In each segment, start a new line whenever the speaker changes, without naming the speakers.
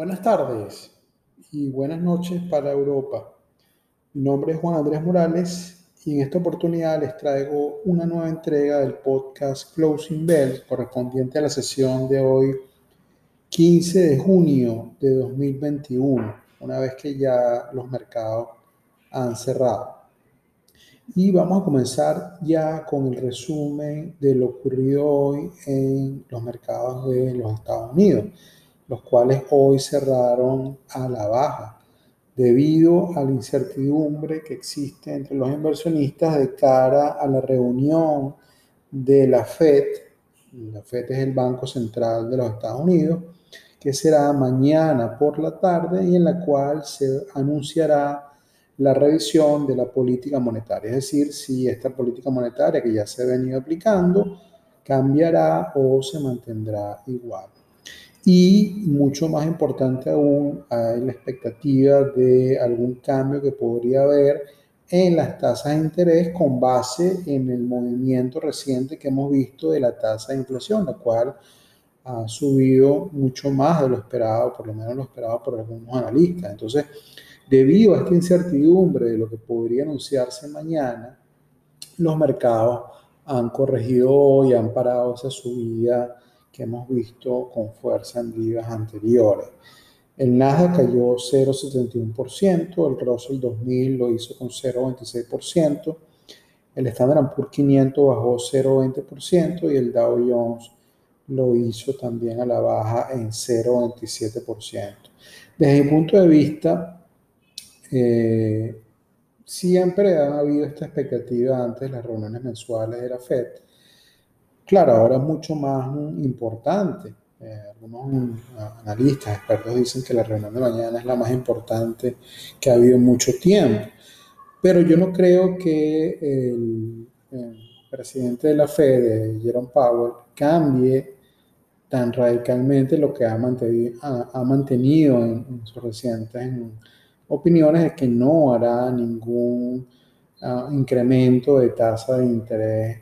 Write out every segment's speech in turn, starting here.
Buenas tardes y buenas noches para Europa. Mi nombre es Juan Andrés Morales y en esta oportunidad les traigo una nueva entrega del podcast Closing Bell correspondiente a la sesión de hoy, 15 de junio de 2021, una vez que ya los mercados han cerrado. Y vamos a comenzar ya con el resumen de lo ocurrido hoy en los mercados de los Estados Unidos los cuales hoy cerraron a la baja debido a la incertidumbre que existe entre los inversionistas de cara a la reunión de la Fed. La Fed es el Banco Central de los Estados Unidos, que será mañana por la tarde y en la cual se anunciará la revisión de la política monetaria, es decir, si esta política monetaria que ya se ha venido aplicando cambiará o se mantendrá igual. Y mucho más importante aún, hay la expectativa de algún cambio que podría haber en las tasas de interés con base en el movimiento reciente que hemos visto de la tasa de inflación, la cual ha subido mucho más de lo esperado, por lo menos lo esperado por algunos analistas. Entonces, debido a esta incertidumbre de lo que podría anunciarse mañana, los mercados han corregido y han parado esa subida que hemos visto con fuerza en días anteriores. El Nasdaq cayó 0,71%, el Russell 2000 lo hizo con 0,26%, el Standard Poor's 500 bajó 0,20% y el Dow Jones lo hizo también a la baja en 0,27%. Desde mi punto de vista, eh, siempre ha habido esta expectativa antes de las reuniones mensuales de la FED Claro, ahora es mucho más importante. Eh, algunos analistas, expertos dicen que la reunión de mañana es la más importante que ha habido en mucho tiempo. Pero yo no creo que el, presidente de la Fed, Jerome Powell, cambie tan radicalmente lo que ha mantenido, en, sus recientes opiniones de que no hará ningún ah, incremento de tasa de interés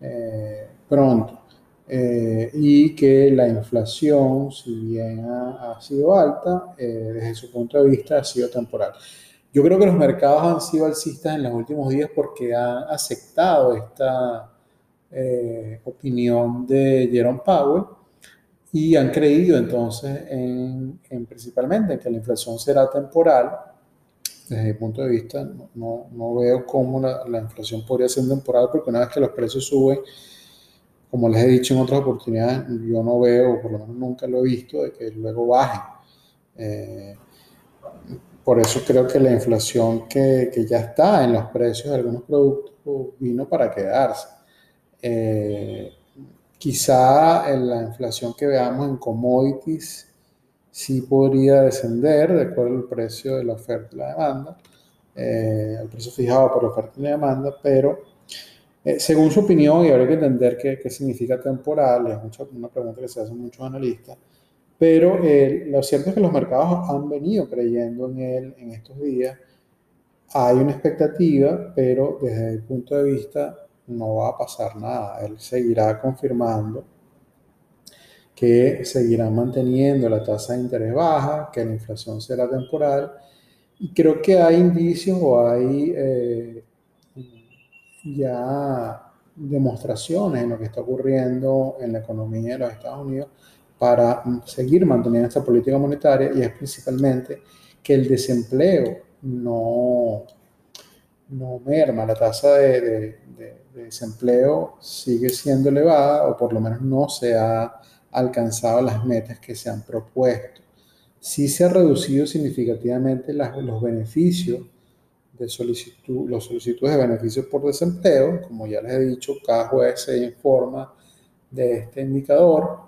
eh, pronto. Eh, y que la inflación, si bien ha, sido alta, eh, desde su punto de vista ha sido temporal. Yo creo que los mercados han sido alcistas en los últimos días porque han aceptado esta eh, opinión de Jerome Powell y han creído entonces en, principalmente en que la inflación será temporal. Desde mi punto de vista, no, no veo cómo la, la inflación podría ser temporal porque una vez que los precios suben, como les he dicho en otras oportunidades, yo no veo, por lo menos nunca lo he visto, de que luego baje. Eh, por eso creo que la inflación que, que, ya está en los precios de algunos productos vino para quedarse. Eh, quizá en la inflación que veamos en commodities sí podría descender de acuerdo al precio de la oferta y la demanda, eh, el precio fijado por la oferta y la demanda, pero eh, según su opinión, y habría que entender qué, qué significa temporal, es una pregunta que se hacen muchos analistas, pero eh, lo cierto es que los mercados han venido creyendo en él en estos días. Hay una expectativa, pero desde el punto de vista no va a pasar nada. Él seguirá confirmando que seguirá manteniendo la tasa de interés baja, que la inflación será temporal. Y creo que hay indicios o hay eh, ya demostraciones en lo que está ocurriendo en la economía de los Estados Unidos para seguir manteniendo esta política monetaria y es principalmente que el desempleo no, no merma, la tasa de, desempleo sigue siendo elevada o por lo menos no se ha alcanzado las metas que se han propuesto. Sí se ha reducido significativamente los beneficios de solicitud, los solicitudes de beneficios por desempleo. Como ya les he dicho, cada juez se informa de este indicador.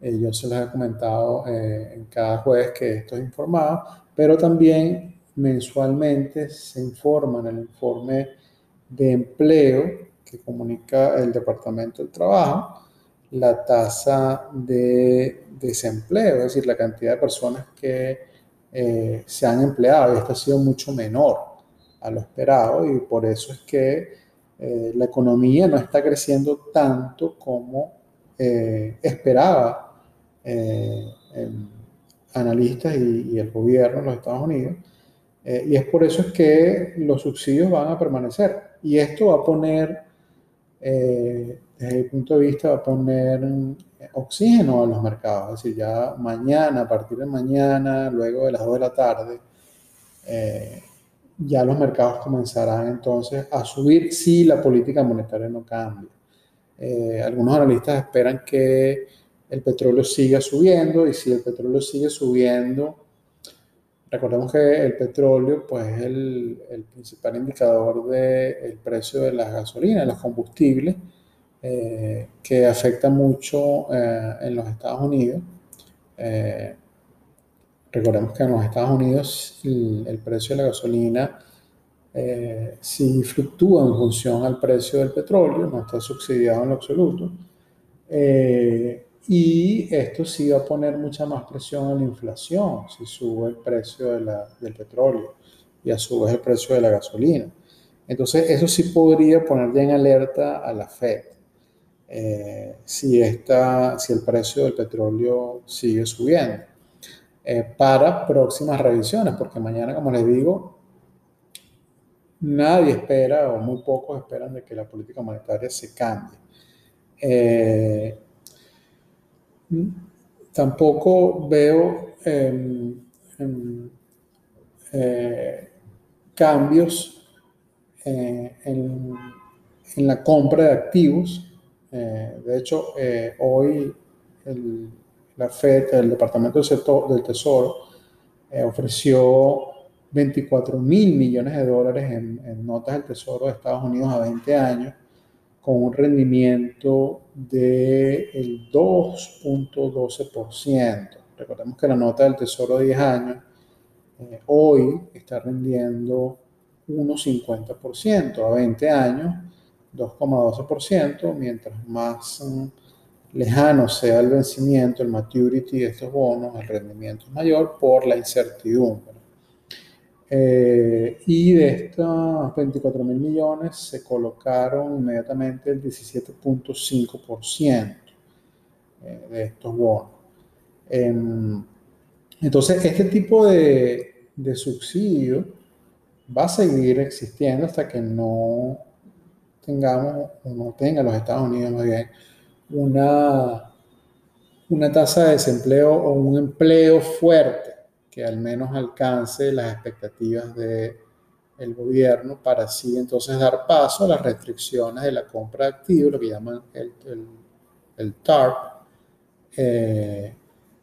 Eh, yo se les he comentado eh, en cada jueves que esto es informado, pero también mensualmente se informa en el informe de empleo que comunica el Departamento del Trabajo la tasa de desempleo, es decir, la cantidad de personas que eh, se han empleado y esto ha sido mucho menor a lo esperado y por eso es que eh, la economía no está creciendo tanto como eh, esperaba analistas y, el gobierno de los Estados Unidos. Eh, y es por eso es que los subsidios van a permanecer. Y esto va a poner, eh, desde el punto de vista, va a poner oxígeno a los mercados. Es decir, ya mañana, a partir de mañana, luego de las 2 de la tarde, eh, ya los mercados comenzarán entonces a subir si la política monetaria no cambia. Eh, algunos analistas esperan que el petróleo siga subiendo y si el petróleo sigue subiendo, recordemos que el petróleo pues, es el, el principal indicador del precio de las gasolinas, de los combustibles, eh, que afecta mucho eh, en los Estados Unidos. recordemos que en los Estados Unidos el, precio de la gasolina si fluctúa en función al precio del petróleo, no está subsidiado en lo absoluto. Eh, y esto sí va a poner mucha más presión a la inflación si sube el precio del petróleo y a su vez el precio de la gasolina. Entonces, eso sí podría poner ya en alerta a la Fed eh, si, esta, si el precio del petróleo sigue subiendo eh, para próximas revisiones, porque mañana, como les digo, nadie espera o muy pocos esperan de que la política monetaria se cambie. Eh, Tampoco veo em, em, cambios en, la compra de activos. Eh, de hecho, hoy la FED, el Departamento del, Tesoro, ofreció 24 mil millones de dólares en, notas del Tesoro de Estados Unidos a 20 años con un rendimiento del 2.12%. Recordemos que la nota del Tesoro de 10 años eh, hoy está rindiendo 1,50%, a 20 años 2,12%, mientras más mm, lejano sea el vencimiento, el maturity de estos bonos, el rendimiento es mayor por la incertidumbre. Eh, y de estos 24 mil millones se colocaron inmediatamente el 17.5% eh, de estos bonos. Em, entonces, este tipo de, de, subsidio va a seguir existiendo hasta que no tengamos, o no tenga los Estados Unidos más bien, una, una tasa de desempleo o un empleo fuerte que al menos alcance las expectativas del el gobierno para así entonces dar paso a las restricciones de la compra de activos, lo que llaman el, el, TARP, eh,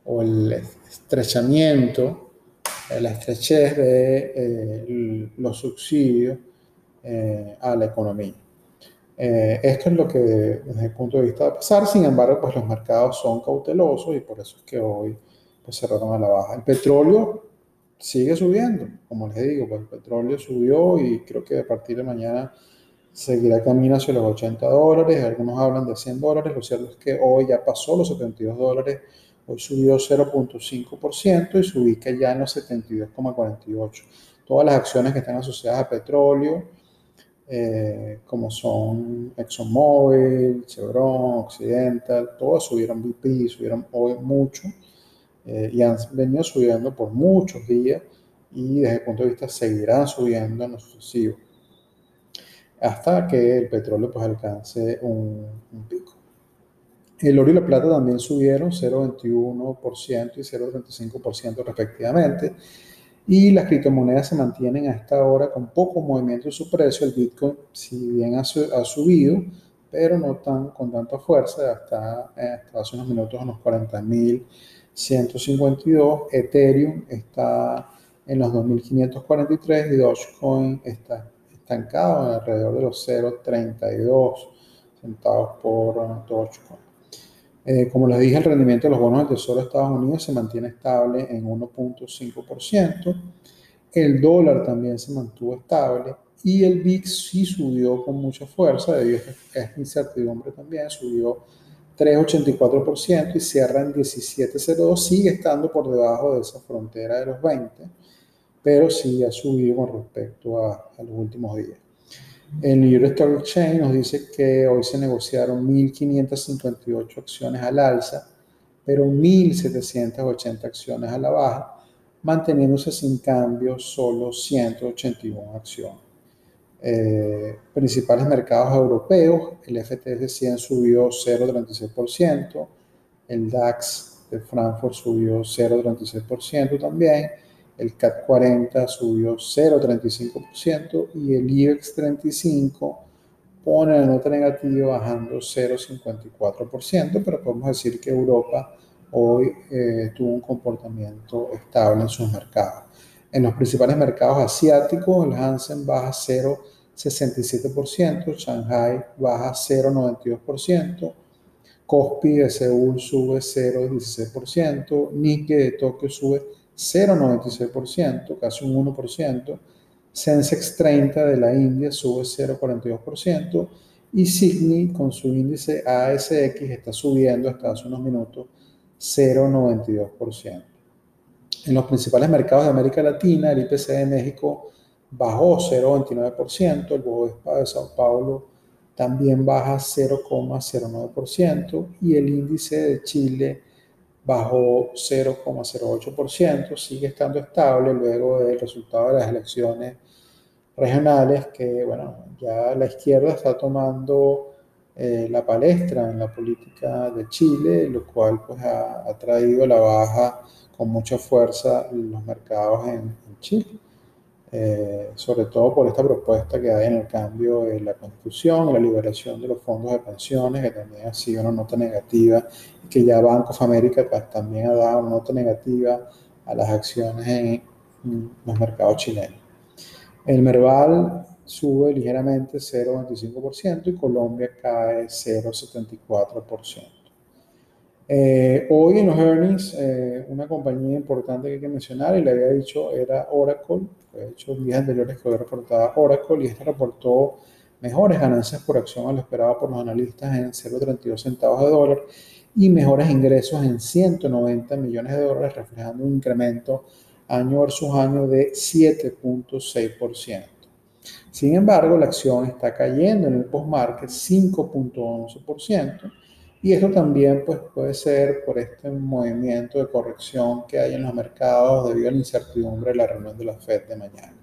o el estrechamiento, eh, la estrechez de eh, los subsidios a la economía. Esto es lo que desde el punto de vista de pasar, sin embargo, pues los mercados son cautelosos y por eso es que hoy pues cerraron a la baja. El petróleo sigue subiendo, como les digo, pues el petróleo subió y creo que a partir de mañana seguirá camino hacia los 80 dólares, algunos hablan de 100 dólares, lo cierto es que hoy ya pasó los 72 dólares, hoy subió 0.5% y se ubica ya en los 72,48. Todas las acciones que están asociadas a petróleo, eh, como son ExxonMobil, Chevron, Occidental, todas subieron BP, subieron hoy mucho. Eh, y han venido subiendo por muchos días y desde el punto de vista seguirán subiendo en lo sucesivo hasta que el petróleo pues alcance un, pico. El oro y la plata también subieron 0,21% y 0,35% respectivamente. Y las criptomonedas se mantienen a esta hora con poco movimiento en su precio. El Bitcoin, si bien ha, subido, pero no tan, con tanta fuerza, hasta, hasta hace unos minutos unos 40 mil 152, Ethereum está en los 2.543 y Dogecoin está estancado en alrededor de los 0.32 centavos por Dogecoin. Eh, como les dije, el rendimiento de los bonos del Tesoro de Estados Unidos se mantiene estable en 1.5%. El dólar también se mantuvo estable y el VIX sí subió con mucha fuerza debido a esta incertidumbre también, subió 3,84% y cierra en 17,02, sigue estando por debajo de esa frontera de los 20, pero sí ha subido con respecto a, los últimos días. El New York Stock Exchange nos dice que hoy se negociaron 1.558 acciones al alza pero 1.780 acciones a la baja, manteniéndose sin cambio solo 181 acciones. Eh, principales mercados europeos, el FTSE 100 subió 0,36%, el DAX de Frankfurt subió 0,36% también, el CAT 40 subió 0,35% y el IBEX 35 pone la nota negativa bajando 0,54%, pero podemos decir que Europa hoy eh, tuvo un comportamiento estable en sus mercados. En los principales mercados asiáticos, el Hansen baja 0,67%, Shanghai baja 0,92%, Kospi de Seúl sube 0,16%, Nikkei de Tokio sube 0,96%, casi un 1%, Sensex 30 de la India sube 0,42% y Sydney con su índice ASX está subiendo hasta hace unos minutos 0,92%. En los principales mercados de América Latina, el IPC de México bajó 0,29%, el Bovespa de Sao Paulo también baja 0,09% y el índice de Chile bajó 0,08%, sigue estando estable luego del resultado de las elecciones regionales que, bueno, ya la izquierda está tomando eh, la palestra en la política de Chile, lo cual pues ha, traído la baja con mucha fuerza en los mercados en, Chile. Eh, sobre todo por esta propuesta que hay en el cambio de la constitución, la liberación de los fondos de pensiones, que también ha sido una nota negativa, que ya Banco of America pues, también ha dado una nota negativa a las acciones en los mercados chilenos. El Merval sube ligeramente 0,25% y Colombia cae 0,74%. Eh, hoy en los earnings, eh, una compañía importante que hay que mencionar, y le había dicho, era Oracle. De hecho, días anteriores que había reportado Oracle y este reportó mejores ganancias por acción a lo esperado por los analistas en 0,32 centavos de dólar y mejores ingresos en 190 millones de dólares, reflejando un incremento año versus año de 7.6%. Sin embargo, la acción está cayendo en el post-market 5.11% y esto también pues, puede ser por este movimiento de corrección que hay en los mercados debido a la incertidumbre de la reunión de la Fed de mañana.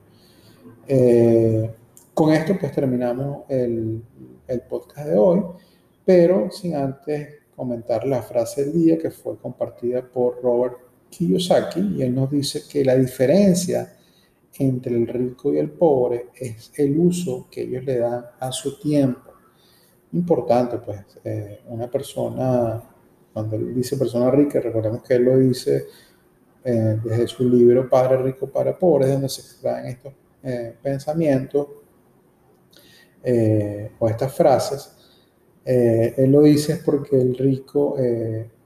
Eh, con esto pues terminamos el, el podcast de hoy, pero sin antes comentar la frase del día que fue compartida por Robert Kiyosaki y él nos dice que la diferencia entre el rico y el pobre es el uso que ellos le dan a su tiempo. Importante, pues, eh, una persona, cuando él dice persona rica, recordemos que él lo dice eh, desde su libro Padre Rico, Padre Pobre, donde se extraen estos eh, pensamientos o estas frases. Él lo dice porque el rico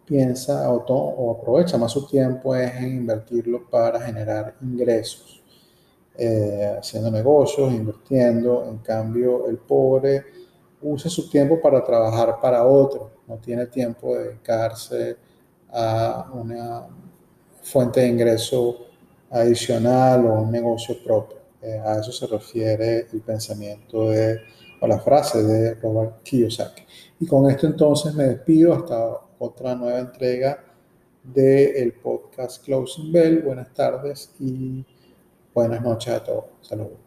piensa o, o, aprovecha más su tiempo es en invertirlo para generar ingresos, eh, haciendo negocios, invirtiendo. En cambio, el pobre usa su tiempo para trabajar para otro, no tiene tiempo de dedicarse a una fuente de ingreso adicional o un negocio propio. Eh, a eso se refiere el pensamiento de, la frase de Robert Kiyosaki. Y con esto entonces me despido hasta otra nueva entrega del podcast Closing Bell. Buenas tardes y buenas noches a todos. Saludos.